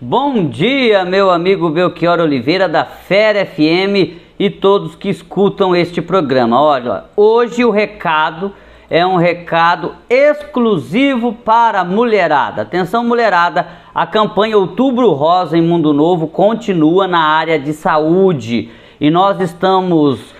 Bom dia, meu amigo Belchior Oliveira da Fera FM e todos que escutam este programa. Olha, hoje o recado é um recado exclusivo para a mulherada. Atenção, mulherada, a campanha Outubro Rosa em Mundo Novo continua na área de saúde e nós estamos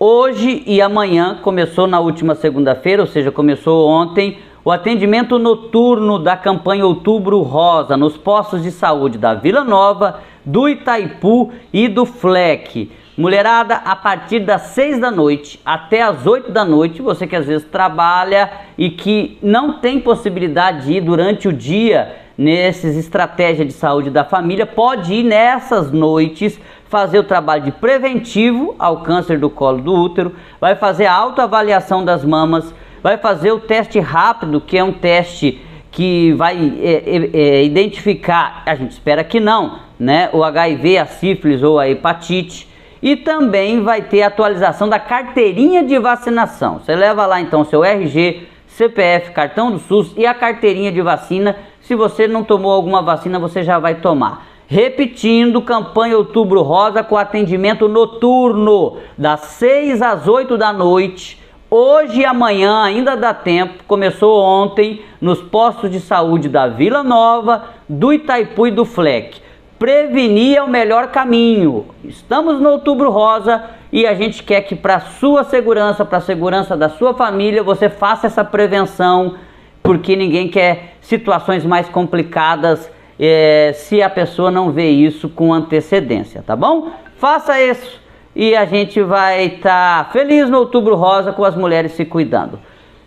hoje e amanhã, começou na última segunda-feira, ou seja, começou ontem o atendimento noturno da campanha Outubro Rosa nos postos de saúde da Vila Nova, do Itaipu e do Fleck. Mulherada, a partir das 6 da noite até as 8 da noite, você que às vezes trabalha e que não tem possibilidade de ir durante o dia nesses estratégias de saúde da família, pode ir nessas noites fazer o trabalho de preventivo ao câncer do colo do útero, vai fazer a autoavaliação das mamas, vai fazer o teste rápido, que é um teste que vai é, é, é, identificar, a gente espera que não, né, o HIV, a sífilis ou a hepatite. E também vai ter atualização da carteirinha de vacinação. Você leva lá então seu RG, CPF, cartão do SUS e a carteirinha de vacina. Se você não tomou alguma vacina, você já vai tomar. Repetindo, campanha Outubro Rosa com atendimento noturno, das 6 às 8 da noite Hoje e amanhã ainda dá tempo. Começou ontem nos postos de saúde da Vila Nova, do Itaipu e do Fleck. Prevenir é o melhor caminho. Estamos no Outubro Rosa e a gente quer que para sua segurança, para a segurança da sua família, você faça essa prevenção, porque ninguém quer situações mais complicadas é, se a pessoa não vê isso com antecedência, tá bom? Faça isso e a gente vai estar tá feliz no Outubro Rosa com as mulheres se cuidando.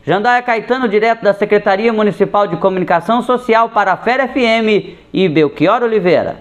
Jandaia Caetano, direto da Secretaria Municipal de Comunicação Social para a Fera FM e Belchior Oliveira.